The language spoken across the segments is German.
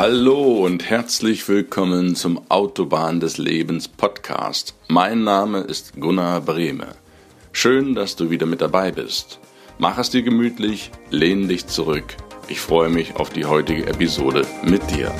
Hallo und herzlich willkommen zum Autobahn des Lebens Podcast. Mein Name ist Gunnar Brehme. Schön, dass du wieder mit dabei bist. Mach es dir gemütlich, lehn dich zurück. Ich freue mich auf die heutige Episode mit dir.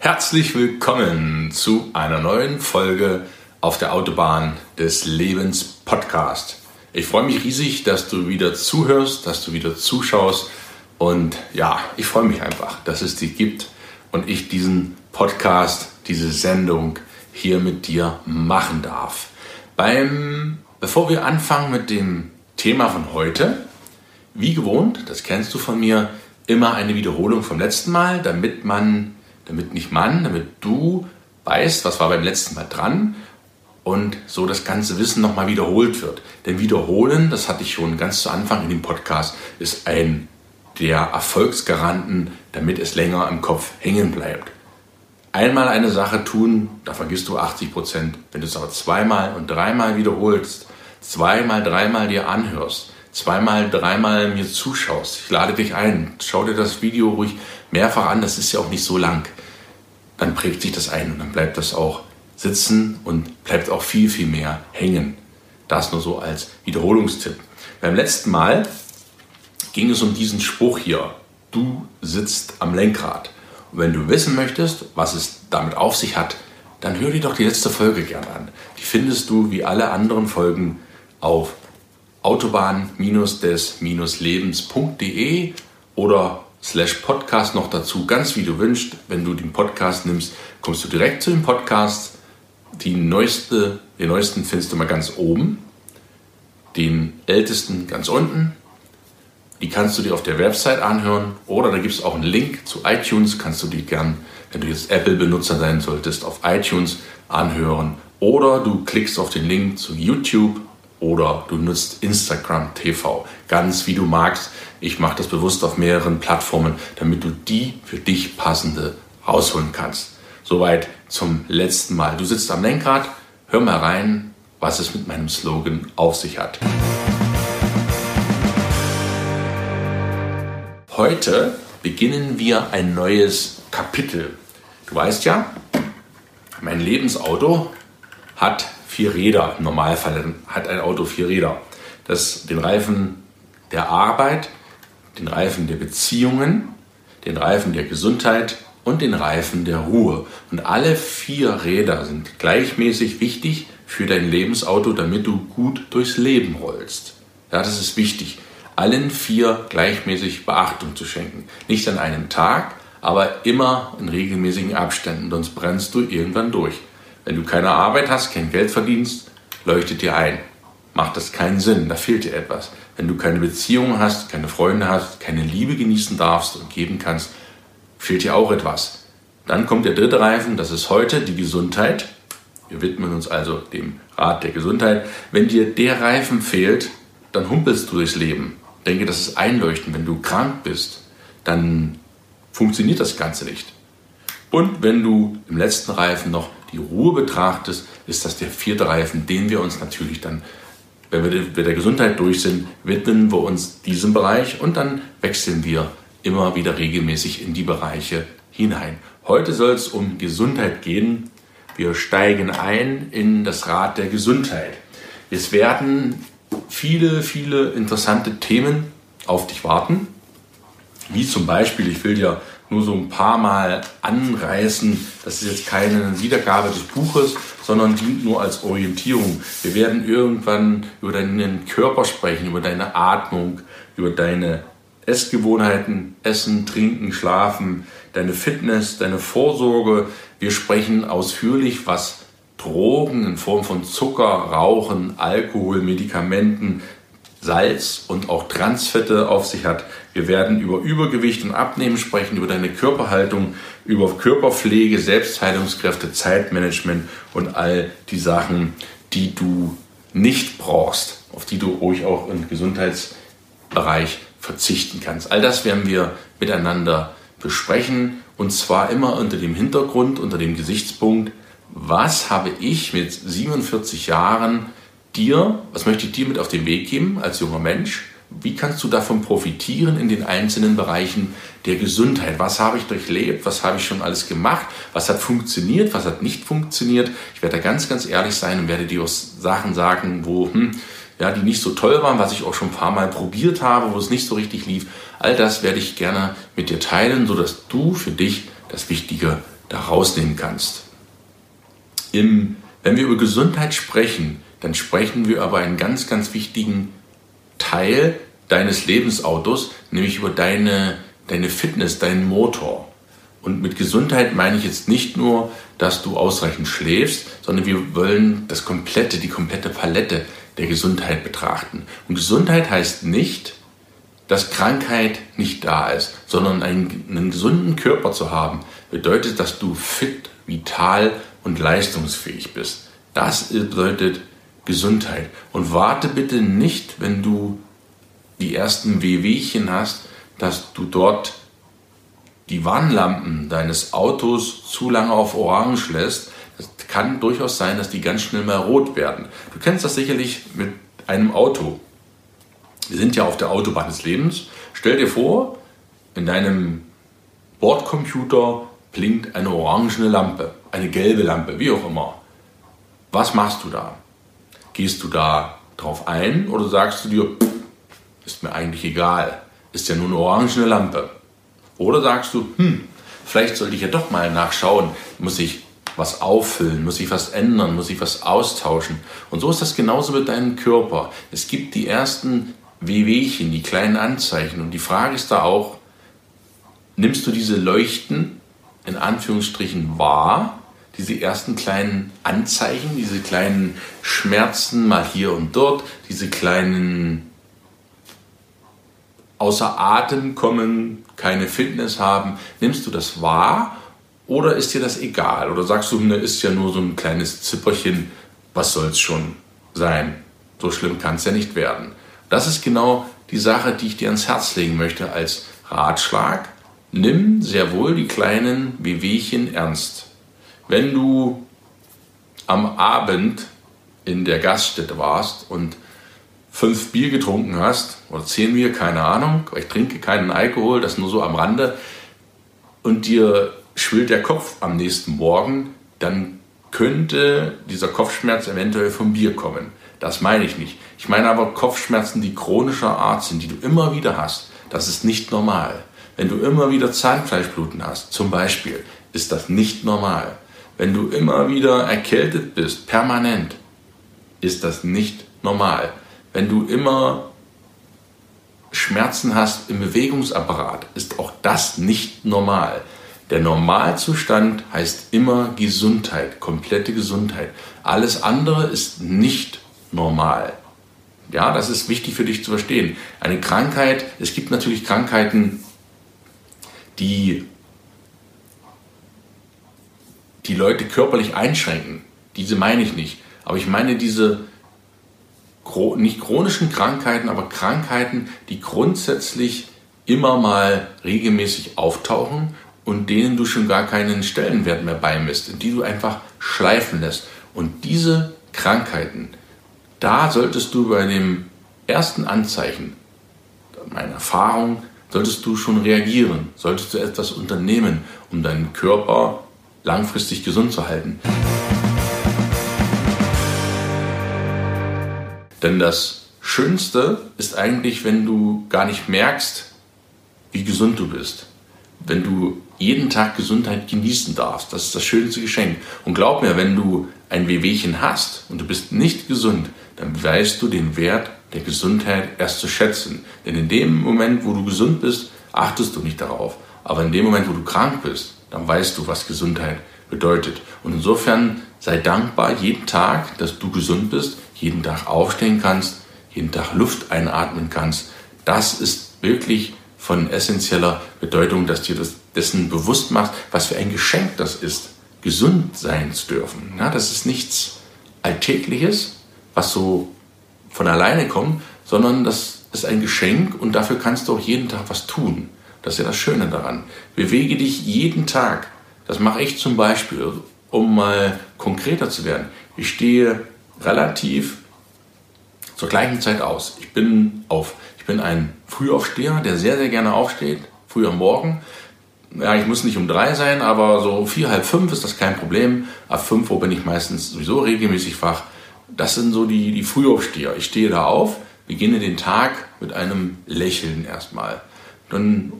Herzlich willkommen zu einer neuen Folge auf der Autobahn des Lebens Podcast. Ich freue mich riesig, dass du wieder zuhörst, dass du wieder zuschaust und ja, ich freue mich einfach, dass es dich gibt und ich diesen Podcast, diese Sendung hier mit dir machen darf. Beim, bevor wir anfangen mit dem Thema von heute, wie gewohnt, das kennst du von mir, immer eine Wiederholung vom letzten Mal, damit man damit nicht man, damit du weißt, was war beim letzten Mal dran und so das ganze Wissen nochmal wiederholt wird. Denn wiederholen, das hatte ich schon ganz zu Anfang in dem Podcast, ist ein der Erfolgsgaranten, damit es länger im Kopf hängen bleibt. Einmal eine Sache tun, da vergisst du 80 Prozent. Wenn du es aber zweimal und dreimal wiederholst, zweimal, dreimal dir anhörst, zweimal, dreimal mir zuschaust, ich lade dich ein, schau dir das Video ruhig mehrfach an, das ist ja auch nicht so lang dann prägt sich das ein und dann bleibt das auch sitzen und bleibt auch viel, viel mehr hängen. Das nur so als Wiederholungstipp. Beim letzten Mal ging es um diesen Spruch hier. Du sitzt am Lenkrad. Und wenn du wissen möchtest, was es damit auf sich hat, dann hör dir doch die letzte Folge gerne an. Die findest du wie alle anderen Folgen auf autobahn-des-lebens.de oder slash Podcast noch dazu, ganz wie du wünschst. Wenn du den Podcast nimmst, kommst du direkt zu dem Podcast. Die neueste, den neuesten findest du mal ganz oben, den ältesten ganz unten. Die kannst du dir auf der Website anhören oder da gibt es auch einen Link zu iTunes, kannst du die gern, wenn du jetzt Apple-Benutzer sein solltest, auf iTunes anhören. Oder du klickst auf den Link zu YouTube oder du nutzt Instagram TV, ganz wie du magst. Ich mache das bewusst auf mehreren Plattformen, damit du die für dich passende rausholen kannst. Soweit zum letzten Mal. Du sitzt am Lenkrad, hör mal rein, was es mit meinem Slogan auf sich hat. Heute beginnen wir ein neues Kapitel. Du weißt ja, mein Lebensauto hat vier Räder. Im Normalfall hat ein Auto vier Räder. Das den Reifen der Arbeit, den Reifen der Beziehungen, den Reifen der Gesundheit und den Reifen der Ruhe. Und alle vier Räder sind gleichmäßig wichtig für dein Lebensauto, damit du gut durchs Leben rollst. Ja, das ist wichtig, allen vier gleichmäßig Beachtung zu schenken. Nicht an einem Tag, aber immer in regelmäßigen Abständen, sonst brennst du irgendwann durch. Wenn du keine Arbeit hast, kein Geld verdienst, leuchtet dir ein. Macht das keinen Sinn, da fehlt dir etwas. Wenn du keine Beziehung hast, keine Freunde hast, keine Liebe genießen darfst und geben kannst, fehlt dir auch etwas. Dann kommt der dritte Reifen, das ist heute die Gesundheit. Wir widmen uns also dem Rat der Gesundheit. Wenn dir der Reifen fehlt, dann humpelst du durchs Leben. denke, das ist einleuchtend. Wenn du krank bist, dann funktioniert das Ganze nicht. Und wenn du im letzten Reifen noch die Ruhe betrachtest, ist das der vierte Reifen, den wir uns natürlich dann, wenn wir mit der Gesundheit durch sind, widmen wir uns diesem Bereich und dann wechseln wir immer wieder regelmäßig in die Bereiche hinein. Heute soll es um Gesundheit gehen. Wir steigen ein in das Rad der Gesundheit. Es werden viele, viele interessante Themen auf dich warten, wie zum Beispiel, ich will dir nur so ein paar Mal anreißen. Das ist jetzt keine Wiedergabe des Buches, sondern dient nur als Orientierung. Wir werden irgendwann über deinen Körper sprechen, über deine Atmung, über deine Essgewohnheiten, Essen, Trinken, Schlafen, deine Fitness, deine Vorsorge. Wir sprechen ausführlich, was Drogen in Form von Zucker, Rauchen, Alkohol, Medikamenten, Salz und auch Transfette auf sich hat. Wir werden über Übergewicht und Abnehmen sprechen, über deine Körperhaltung, über Körperpflege, Selbstheilungskräfte, Zeitmanagement und all die Sachen, die du nicht brauchst, auf die du ruhig auch im Gesundheitsbereich verzichten kannst. All das werden wir miteinander besprechen und zwar immer unter dem Hintergrund, unter dem Gesichtspunkt, was habe ich mit 47 Jahren dir, was möchte ich dir mit auf den Weg geben als junger Mensch? Wie kannst du davon profitieren in den einzelnen Bereichen der Gesundheit? Was habe ich durchlebt? Was habe ich schon alles gemacht? Was hat funktioniert? Was hat nicht funktioniert? Ich werde da ganz, ganz ehrlich sein und werde dir auch Sachen sagen, wo, hm, ja, die nicht so toll waren, was ich auch schon ein paar Mal probiert habe, wo es nicht so richtig lief. All das werde ich gerne mit dir teilen, sodass du für dich das Wichtige da rausnehmen kannst. Im, wenn wir über Gesundheit sprechen, dann sprechen wir aber einen ganz, ganz wichtigen Teil deines Lebensautos, nämlich über deine, deine Fitness, deinen Motor. Und mit Gesundheit meine ich jetzt nicht nur, dass du ausreichend schläfst, sondern wir wollen das komplette, die komplette Palette der Gesundheit betrachten. Und Gesundheit heißt nicht, dass Krankheit nicht da ist, sondern einen, einen gesunden Körper zu haben, bedeutet, dass du fit, vital und leistungsfähig bist. Das bedeutet Gesundheit. Und warte bitte nicht, wenn du die ersten Wehwehchen hast, dass du dort die Warnlampen deines Autos zu lange auf Orange lässt. Es kann durchaus sein, dass die ganz schnell mal rot werden. Du kennst das sicherlich mit einem Auto. Wir sind ja auf der Autobahn des Lebens. Stell dir vor, in deinem Bordcomputer blinkt eine orangene Lampe, eine gelbe Lampe, wie auch immer. Was machst du da? Gehst du da drauf ein oder sagst du dir, ist mir eigentlich egal, ist ja nur eine orangene Lampe? Oder sagst du, hm, vielleicht sollte ich ja doch mal nachschauen, muss ich was auffüllen, muss ich was ändern, muss ich was austauschen. Und so ist das genauso mit deinem Körper. Es gibt die ersten Wehwehchen, die kleinen Anzeichen. Und die Frage ist da auch, nimmst du diese Leuchten in Anführungsstrichen wahr diese ersten kleinen Anzeichen, diese kleinen Schmerzen mal hier und dort, diese kleinen außer Atem kommen, keine Fitness haben, nimmst du das wahr oder ist dir das egal? Oder sagst du, ne, ist ja nur so ein kleines Zipperchen, was soll es schon sein? So schlimm kann es ja nicht werden. Das ist genau die Sache, die ich dir ans Herz legen möchte als Ratschlag. Nimm sehr wohl die kleinen Wehwehchen ernst. Wenn du am Abend in der Gaststätte warst und fünf Bier getrunken hast, oder zehn Bier, keine Ahnung, ich trinke keinen Alkohol, das nur so am Rande, und dir schwillt der Kopf am nächsten Morgen, dann könnte dieser Kopfschmerz eventuell vom Bier kommen. Das meine ich nicht. Ich meine aber Kopfschmerzen, die chronischer Art sind, die du immer wieder hast. Das ist nicht normal. Wenn du immer wieder Zahnfleischbluten hast, zum Beispiel, ist das nicht normal. Wenn du immer wieder erkältet bist, permanent, ist das nicht normal. Wenn du immer Schmerzen hast im Bewegungsapparat, ist auch das nicht normal. Der Normalzustand heißt immer Gesundheit, komplette Gesundheit. Alles andere ist nicht normal. Ja, das ist wichtig für dich zu verstehen. Eine Krankheit, es gibt natürlich Krankheiten, die die Leute körperlich einschränken. Diese meine ich nicht. Aber ich meine diese nicht chronischen Krankheiten, aber Krankheiten, die grundsätzlich immer mal regelmäßig auftauchen und denen du schon gar keinen Stellenwert mehr beimisst, die du einfach schleifen lässt. Und diese Krankheiten, da solltest du bei dem ersten Anzeichen, meiner Erfahrung, solltest du schon reagieren, solltest du etwas unternehmen, um deinen Körper langfristig gesund zu halten. Denn das Schönste ist eigentlich, wenn du gar nicht merkst, wie gesund du bist. Wenn du jeden Tag Gesundheit genießen darfst. Das ist das schönste Geschenk. Und glaub mir, wenn du ein Wehwehchen hast und du bist nicht gesund, dann weißt du den Wert der Gesundheit erst zu schätzen. Denn in dem Moment, wo du gesund bist, achtest du nicht darauf. Aber in dem Moment, wo du krank bist, dann weißt du, was Gesundheit bedeutet. Und insofern sei dankbar jeden Tag, dass du gesund bist, jeden Tag aufstehen kannst, jeden Tag Luft einatmen kannst. Das ist wirklich von essentieller Bedeutung, dass dir das dessen bewusst machst, was für ein Geschenk das ist, gesund sein zu dürfen. Ja, das ist nichts Alltägliches, was so von alleine kommt, sondern das ist ein Geschenk und dafür kannst du auch jeden Tag was tun. Das ist ja das Schöne daran. Bewege dich jeden Tag. Das mache ich zum Beispiel, um mal konkreter zu werden. Ich stehe relativ zur gleichen Zeit aus. Ich bin auf, ich bin ein Frühaufsteher, der sehr, sehr gerne aufsteht, früh am Morgen. Ja, ich muss nicht um drei sein, aber so vier, halb fünf ist das kein Problem. Ab fünf Uhr bin ich meistens sowieso regelmäßig wach. Das sind so die, die Frühaufsteher. Ich stehe da auf, beginne den Tag mit einem Lächeln erstmal. Dann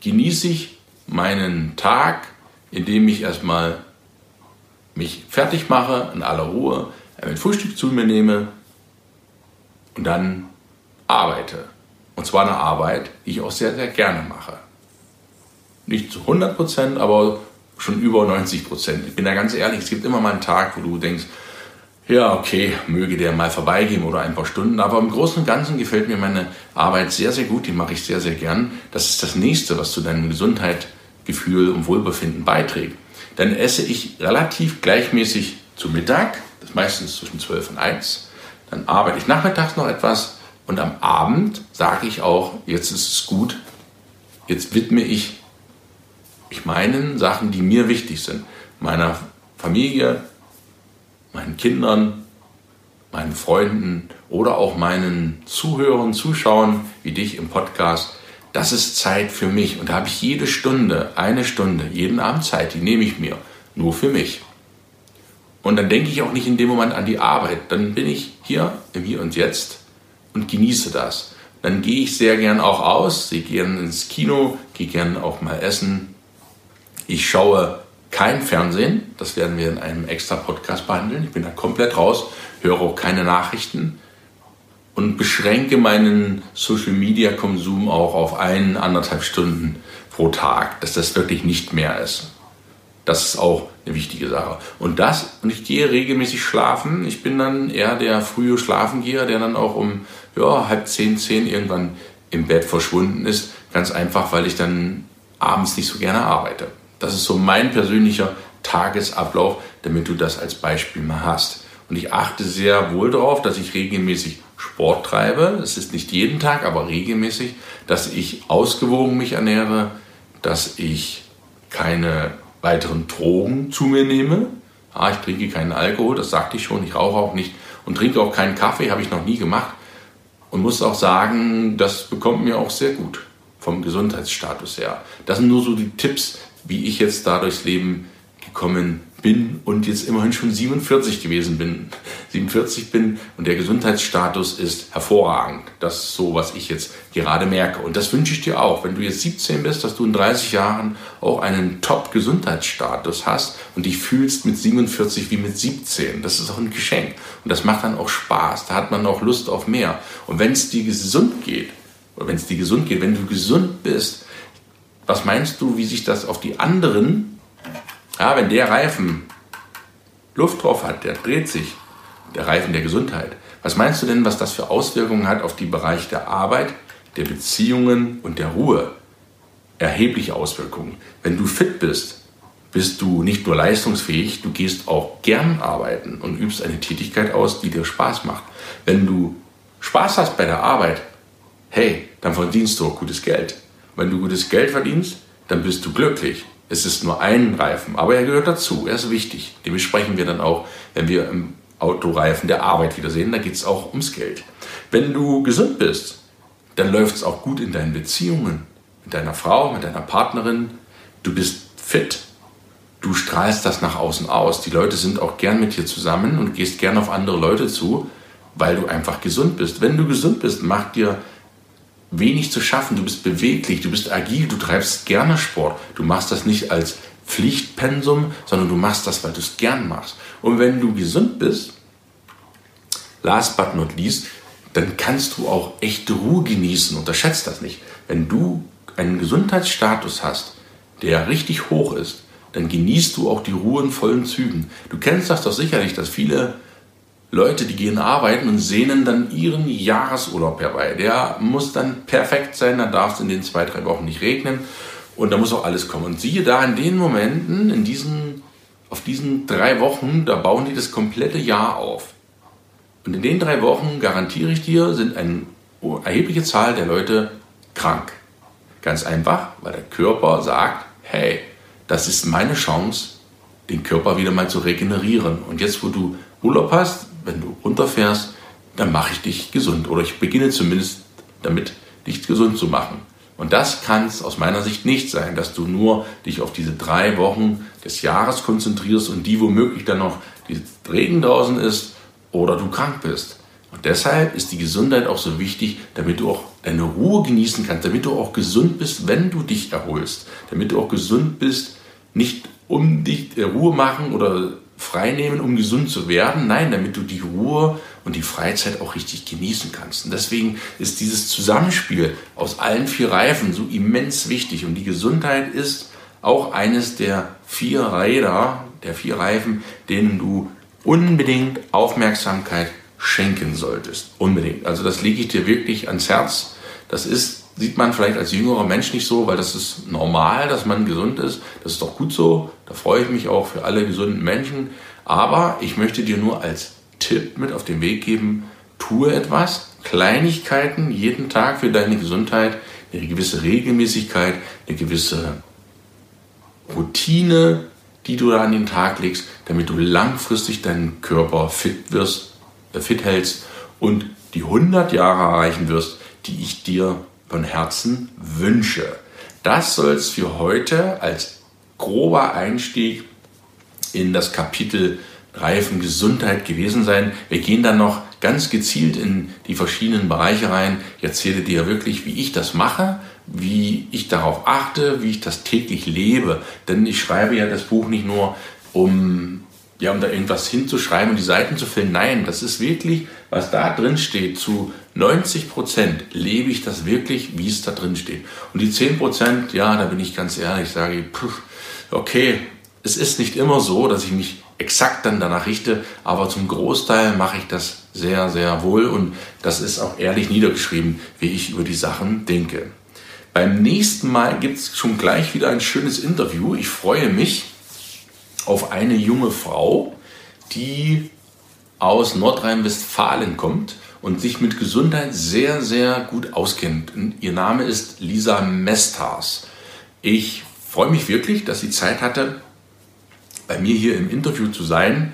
genieße ich meinen Tag, indem ich erstmal mich fertig mache, in aller Ruhe, ein Frühstück zu mir nehme und dann arbeite. Und zwar eine Arbeit, die ich auch sehr, sehr gerne mache. Nicht zu 100 Prozent, aber schon über 90 Prozent. Ich bin da ganz ehrlich, es gibt immer mal einen Tag, wo du denkst, ja, okay, möge der mal vorbeigehen oder ein paar Stunden. Aber im Großen und Ganzen gefällt mir meine Arbeit sehr, sehr gut. Die mache ich sehr, sehr gern. Das ist das nächste, was zu deinem Gesundheitsgefühl und Wohlbefinden beiträgt. Dann esse ich relativ gleichmäßig zu Mittag, das ist meistens zwischen 12 und 1. Dann arbeite ich nachmittags noch etwas und am Abend sage ich auch, jetzt ist es gut, jetzt widme ich mich meinen Sachen, die mir wichtig sind. Meiner Familie, meinen Kindern, meinen Freunden oder auch meinen Zuhörern, Zuschauern wie dich im Podcast. Das ist Zeit für mich und da habe ich jede Stunde, eine Stunde, jeden Abend Zeit, die nehme ich mir nur für mich. Und dann denke ich auch nicht in dem Moment an die Arbeit. Dann bin ich hier im Hier und Jetzt und genieße das. Dann gehe ich sehr gern auch aus, gehe gern ins Kino, gehe gern auch mal essen. Ich schaue kein Fernsehen, das werden wir in einem extra Podcast behandeln. Ich bin da komplett raus, höre auch keine Nachrichten und beschränke meinen Social Media Konsum auch auf ein, anderthalb Stunden pro Tag, dass das wirklich nicht mehr ist. Das ist auch eine wichtige Sache. Und das, und ich gehe regelmäßig schlafen. Ich bin dann eher der frühe Schlafengeher, der dann auch um ja, halb zehn, zehn irgendwann im Bett verschwunden ist. Ganz einfach, weil ich dann abends nicht so gerne arbeite. Das ist so mein persönlicher Tagesablauf, damit du das als Beispiel mal hast. Und ich achte sehr wohl darauf, dass ich regelmäßig Sport treibe. Es ist nicht jeden Tag, aber regelmäßig, dass ich ausgewogen mich ernähre, dass ich keine weiteren Drogen zu mir nehme. Ah, ich trinke keinen Alkohol, das sagte ich schon, ich rauche auch nicht und trinke auch keinen Kaffee, habe ich noch nie gemacht. Und muss auch sagen, das bekommt mir auch sehr gut vom Gesundheitsstatus her. Das sind nur so die Tipps, wie ich jetzt da durchs Leben gekommen bin und jetzt immerhin schon 47 gewesen bin. 47 bin und der Gesundheitsstatus ist hervorragend. Das ist so, was ich jetzt gerade merke. Und das wünsche ich dir auch. Wenn du jetzt 17 bist, dass du in 30 Jahren auch einen Top-Gesundheitsstatus hast und dich fühlst mit 47 wie mit 17. Das ist auch ein Geschenk. Und das macht dann auch Spaß. Da hat man auch Lust auf mehr. Und wenn es dir gesund geht, oder wenn es dir gesund geht, wenn du gesund bist, was meinst du, wie sich das auf die anderen ja, wenn der Reifen Luft drauf hat, der dreht sich, der Reifen der Gesundheit. Was meinst du denn, was das für Auswirkungen hat auf die Bereich der Arbeit, der Beziehungen und der Ruhe? Erhebliche Auswirkungen. Wenn du fit bist, bist du nicht nur leistungsfähig, du gehst auch gern arbeiten und übst eine Tätigkeit aus, die dir Spaß macht. Wenn du Spaß hast bei der Arbeit, hey, dann verdienst du auch gutes Geld. Wenn du gutes Geld verdienst, dann bist du glücklich. Es ist nur ein Reifen, aber er gehört dazu, er ist wichtig. Den besprechen wir dann auch, wenn wir im Autoreifen der Arbeit wiedersehen. Da geht es auch ums Geld. Wenn du gesund bist, dann läuft es auch gut in deinen Beziehungen. Mit deiner Frau, mit deiner Partnerin. Du bist fit. Du strahlst das nach außen aus. Die Leute sind auch gern mit dir zusammen und gehst gern auf andere Leute zu, weil du einfach gesund bist. Wenn du gesund bist, macht dir wenig zu schaffen, du bist beweglich, du bist agil, du treibst gerne Sport. Du machst das nicht als Pflichtpensum, sondern du machst das, weil du es gern machst. Und wenn du gesund bist, last but not least, dann kannst du auch echte Ruhe genießen. Unterschätzt das nicht. Wenn du einen Gesundheitsstatus hast, der richtig hoch ist, dann genießt du auch die Ruhe in vollen Zügen. Du kennst das doch sicherlich, dass viele Leute, die gehen arbeiten und sehnen dann ihren Jahresurlaub herbei. Der muss dann perfekt sein, dann darf es in den zwei, drei Wochen nicht regnen und da muss auch alles kommen. Und siehe da, in den Momenten, in diesen, auf diesen drei Wochen, da bauen die das komplette Jahr auf. Und in den drei Wochen, garantiere ich dir, sind eine erhebliche Zahl der Leute krank. Ganz einfach, weil der Körper sagt, hey, das ist meine Chance, den Körper wieder mal zu regenerieren. Und jetzt, wo du Urlaub hast, wenn du runterfährst, dann mache ich dich gesund. Oder ich beginne zumindest damit, dich gesund zu machen. Und das kann es aus meiner Sicht nicht sein, dass du nur dich auf diese drei Wochen des Jahres konzentrierst und die womöglich dann noch die Regen draußen ist oder du krank bist. Und deshalb ist die Gesundheit auch so wichtig, damit du auch deine Ruhe genießen kannst, damit du auch gesund bist, wenn du dich erholst, damit du auch gesund bist, nicht um dich äh, Ruhe machen oder freinehmen, um gesund zu werden. Nein, damit du die Ruhe und die Freizeit auch richtig genießen kannst. Und deswegen ist dieses Zusammenspiel aus allen vier Reifen so immens wichtig. Und die Gesundheit ist auch eines der vier Räder, der vier Reifen, denen du unbedingt Aufmerksamkeit schenken solltest. Unbedingt. Also das lege ich dir wirklich ans Herz. Das ist, sieht man vielleicht als jüngerer Mensch nicht so, weil das ist normal, dass man gesund ist. Das ist doch gut so. Da freue ich mich auch für alle gesunden Menschen. Aber ich möchte dir nur als Tipp mit auf den Weg geben, tue etwas, Kleinigkeiten jeden Tag für deine Gesundheit, eine gewisse Regelmäßigkeit, eine gewisse Routine, die du da an den Tag legst, damit du langfristig deinen Körper fit wirst fit hältst und die 100 Jahre erreichen wirst, die ich dir von Herzen wünsche. Das soll es für heute als grober Einstieg in das Kapitel Reifen Gesundheit gewesen sein. Wir gehen dann noch ganz gezielt in die verschiedenen Bereiche rein. Ich erzähle dir wirklich, wie ich das mache, wie ich darauf achte, wie ich das täglich lebe. Denn ich schreibe ja das Buch nicht nur, um ja, um da irgendwas hinzuschreiben und die Seiten zu füllen. Nein, das ist wirklich, was da drin steht, zu 90 Prozent lebe ich das wirklich, wie es da drin steht. Und die 10 Prozent, ja, da bin ich ganz ehrlich, sage ich, pff, okay, es ist nicht immer so, dass ich mich exakt dann danach richte, aber zum Großteil mache ich das sehr, sehr wohl und das ist auch ehrlich niedergeschrieben, wie ich über die Sachen denke. Beim nächsten Mal gibt es schon gleich wieder ein schönes Interview. Ich freue mich auf eine junge Frau, die aus Nordrhein-Westfalen kommt und sich mit Gesundheit sehr, sehr gut auskennt. Ihr Name ist Lisa Mestars. Ich freue mich wirklich, dass sie Zeit hatte, bei mir hier im Interview zu sein.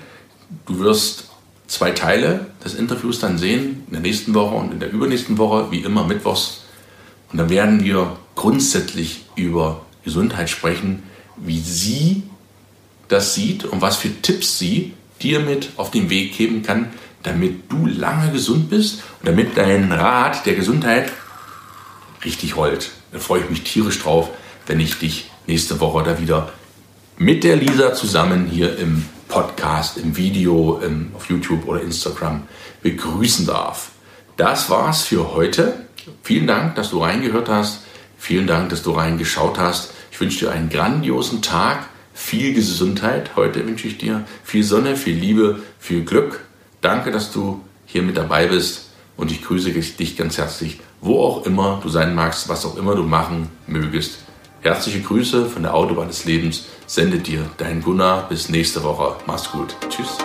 Du wirst zwei Teile des Interviews dann sehen, in der nächsten Woche und in der übernächsten Woche, wie immer mittwochs. Und dann werden wir grundsätzlich über Gesundheit sprechen, wie sie das sieht und was für Tipps sie dir mit auf den Weg geben kann, damit du lange gesund bist und damit dein Rat der Gesundheit richtig rollt. Da freue ich mich tierisch drauf, wenn ich dich nächste Woche da wieder mit der Lisa zusammen hier im Podcast, im Video, im, auf YouTube oder Instagram begrüßen darf. Das war's für heute. Vielen Dank, dass du reingehört hast. Vielen Dank, dass du reingeschaut hast. Ich wünsche dir einen grandiosen Tag viel Gesundheit. Heute wünsche ich dir viel Sonne, viel Liebe, viel Glück. Danke, dass du hier mit dabei bist und ich grüße dich ganz herzlich, wo auch immer du sein magst, was auch immer du machen mögest. Herzliche Grüße von der Autobahn des Lebens. Sende dir dein Gunnar. Bis nächste Woche. Mach's gut. Tschüss.